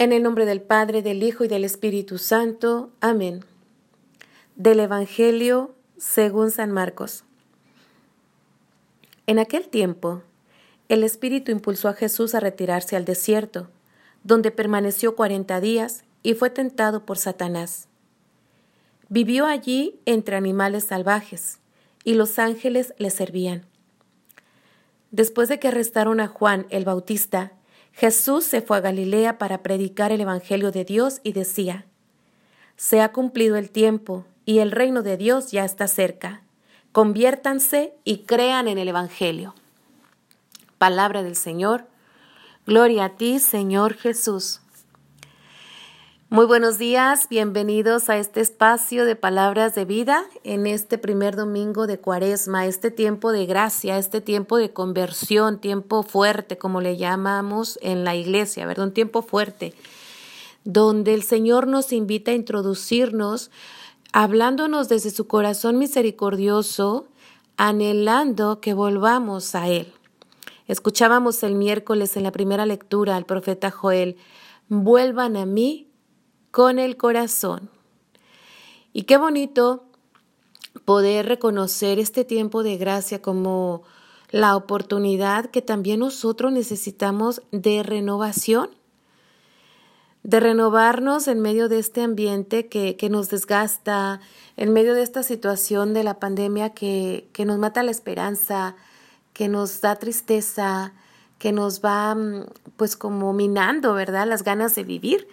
En el nombre del Padre, del Hijo y del Espíritu Santo. Amén. Del Evangelio según San Marcos. En aquel tiempo, el Espíritu impulsó a Jesús a retirarse al desierto, donde permaneció cuarenta días y fue tentado por Satanás. Vivió allí entre animales salvajes, y los ángeles le servían. Después de que arrestaron a Juan el Bautista, Jesús se fue a Galilea para predicar el Evangelio de Dios y decía, Se ha cumplido el tiempo y el reino de Dios ya está cerca. Conviértanse y crean en el Evangelio. Palabra del Señor. Gloria a ti, Señor Jesús. Muy buenos días, bienvenidos a este espacio de palabras de vida en este primer domingo de Cuaresma, este tiempo de gracia, este tiempo de conversión, tiempo fuerte, como le llamamos en la iglesia, ¿verdad? Un tiempo fuerte, donde el Señor nos invita a introducirnos, hablándonos desde su corazón misericordioso, anhelando que volvamos a Él. Escuchábamos el miércoles en la primera lectura al profeta Joel, vuelvan a mí con el corazón. Y qué bonito poder reconocer este tiempo de gracia como la oportunidad que también nosotros necesitamos de renovación, de renovarnos en medio de este ambiente que, que nos desgasta, en medio de esta situación de la pandemia que, que nos mata la esperanza, que nos da tristeza, que nos va mm, pues como minando, ¿verdad? Las ganas de vivir.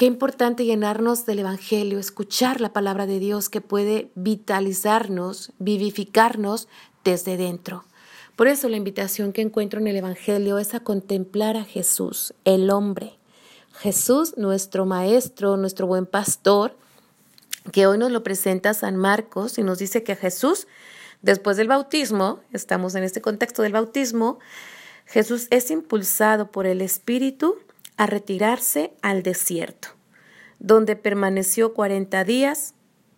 Qué importante llenarnos del Evangelio, escuchar la palabra de Dios que puede vitalizarnos, vivificarnos desde dentro. Por eso la invitación que encuentro en el Evangelio es a contemplar a Jesús, el hombre. Jesús, nuestro Maestro, nuestro buen pastor, que hoy nos lo presenta San Marcos y nos dice que Jesús, después del bautismo, estamos en este contexto del bautismo, Jesús es impulsado por el Espíritu a retirarse al desierto, donde permaneció cuarenta días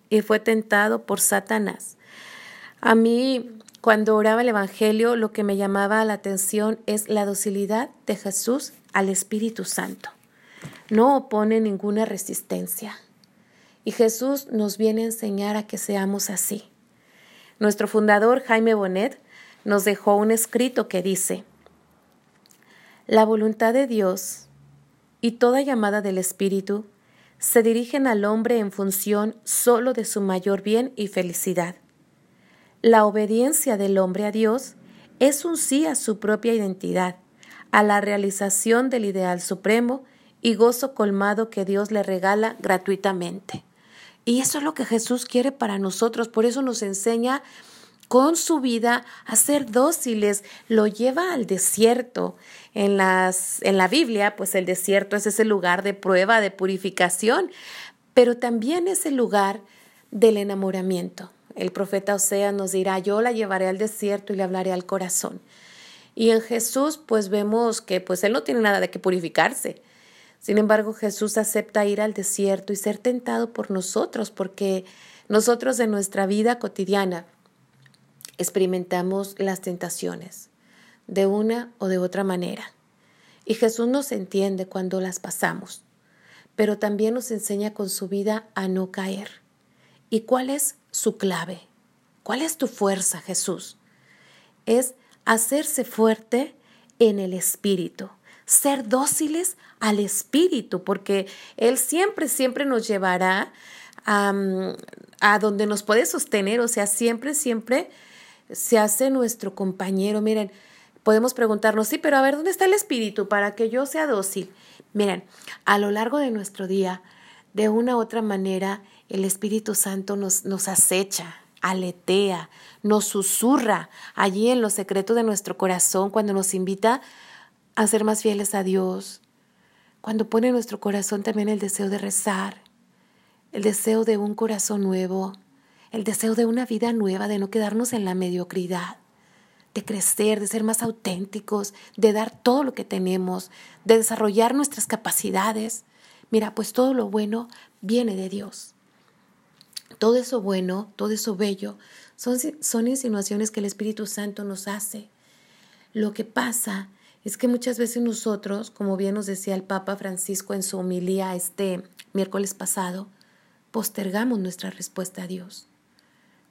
y fue tentado por Satanás. A mí, cuando oraba el Evangelio, lo que me llamaba la atención es la docilidad de Jesús al Espíritu Santo. No opone ninguna resistencia. Y Jesús nos viene a enseñar a que seamos así. Nuestro fundador, Jaime Bonet, nos dejó un escrito que dice, La voluntad de Dios y toda llamada del Espíritu se dirigen al hombre en función solo de su mayor bien y felicidad. La obediencia del hombre a Dios es un sí a su propia identidad, a la realización del ideal supremo y gozo colmado que Dios le regala gratuitamente. Y eso es lo que Jesús quiere para nosotros, por eso nos enseña con su vida a ser dóciles, lo lleva al desierto. En, las, en la Biblia, pues el desierto es ese lugar de prueba, de purificación, pero también es el lugar del enamoramiento. El profeta Oseas nos dirá, yo la llevaré al desierto y le hablaré al corazón. Y en Jesús, pues vemos que pues él no tiene nada de que purificarse. Sin embargo, Jesús acepta ir al desierto y ser tentado por nosotros, porque nosotros en nuestra vida cotidiana experimentamos las tentaciones de una o de otra manera. Y Jesús nos entiende cuando las pasamos, pero también nos enseña con su vida a no caer. ¿Y cuál es su clave? ¿Cuál es tu fuerza, Jesús? Es hacerse fuerte en el Espíritu, ser dóciles al Espíritu, porque Él siempre, siempre nos llevará a, a donde nos puede sostener, o sea, siempre, siempre se hace nuestro compañero. Miren, podemos preguntarnos, sí, pero a ver, ¿dónde está el espíritu para que yo sea dócil? Miren, a lo largo de nuestro día, de una u otra manera, el Espíritu Santo nos, nos acecha, aletea, nos susurra allí en los secretos de nuestro corazón cuando nos invita a ser más fieles a Dios, cuando pone en nuestro corazón también el deseo de rezar, el deseo de un corazón nuevo, el deseo de una vida nueva, de no quedarnos en la mediocridad, de crecer, de ser más auténticos, de dar todo lo que tenemos, de desarrollar nuestras capacidades. Mira, pues todo lo bueno viene de Dios. Todo eso bueno, todo eso bello, son, son insinuaciones que el Espíritu Santo nos hace. Lo que pasa Es que muchas veces nosotros, como bien nos decía el Papa Francisco en su homilía este miércoles pasado, postergamos nuestra respuesta a Dios.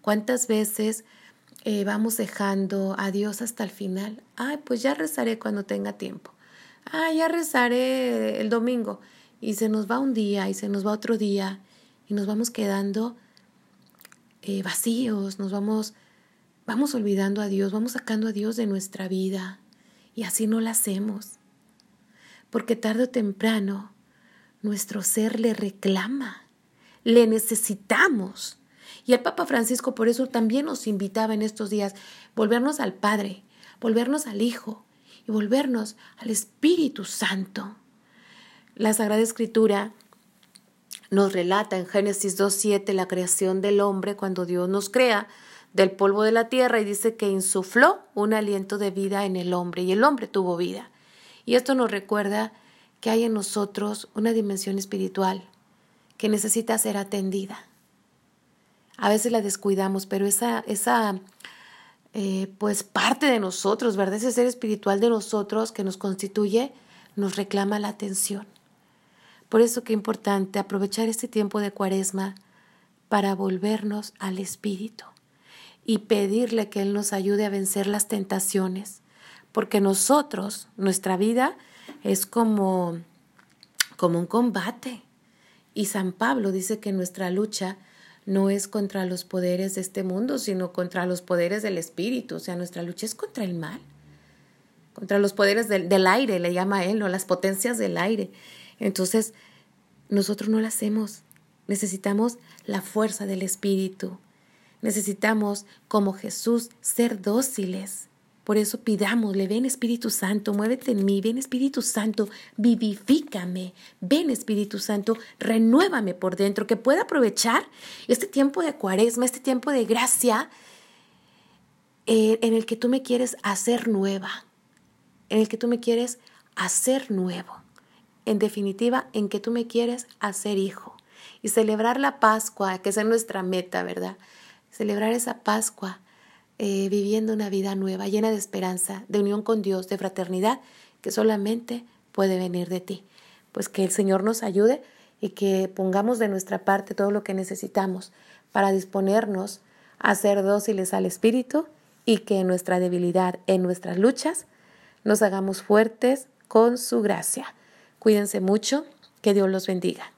¿Cuántas veces eh, vamos dejando a Dios hasta el final? Ay, pues ya rezaré cuando tenga tiempo. Ay, ya rezaré el domingo. Y se nos va un día y se nos va otro día y nos vamos quedando eh, vacíos, nos vamos, vamos olvidando a Dios, vamos sacando a Dios de nuestra vida. Y así no lo hacemos. Porque tarde o temprano nuestro ser le reclama, le necesitamos. Y el Papa Francisco por eso también nos invitaba en estos días volvernos al Padre, volvernos al Hijo y volvernos al Espíritu Santo. La Sagrada Escritura nos relata en Génesis 2.7 la creación del hombre cuando Dios nos crea del polvo de la tierra y dice que insufló un aliento de vida en el hombre y el hombre tuvo vida. Y esto nos recuerda que hay en nosotros una dimensión espiritual que necesita ser atendida. A veces la descuidamos, pero esa, esa eh, pues parte de nosotros, ¿verdad? Ese ser espiritual de nosotros que nos constituye, nos reclama la atención. Por eso que importante aprovechar este tiempo de cuaresma para volvernos al Espíritu y pedirle que Él nos ayude a vencer las tentaciones, porque nosotros, nuestra vida es como, como un combate. Y San Pablo dice que nuestra lucha no es contra los poderes de este mundo, sino contra los poderes del Espíritu. O sea, nuestra lucha es contra el mal, contra los poderes del, del aire, le llama él, o las potencias del aire. Entonces, nosotros no lo hacemos. Necesitamos la fuerza del Espíritu. Necesitamos, como Jesús, ser dóciles. Por eso pidámosle, ven Espíritu Santo, muévete en mí, ven Espíritu Santo, vivifícame, ven Espíritu Santo, renuévame por dentro, que pueda aprovechar este tiempo de cuaresma, este tiempo de gracia eh, en el que tú me quieres hacer nueva, en el que tú me quieres hacer nuevo, en definitiva, en que tú me quieres hacer hijo y celebrar la Pascua, que es nuestra meta, ¿verdad? celebrar esa Pascua eh, viviendo una vida nueva, llena de esperanza, de unión con Dios, de fraternidad, que solamente puede venir de ti. Pues que el Señor nos ayude y que pongamos de nuestra parte todo lo que necesitamos para disponernos a ser dóciles al Espíritu y que en nuestra debilidad, en nuestras luchas, nos hagamos fuertes con su gracia. Cuídense mucho, que Dios los bendiga.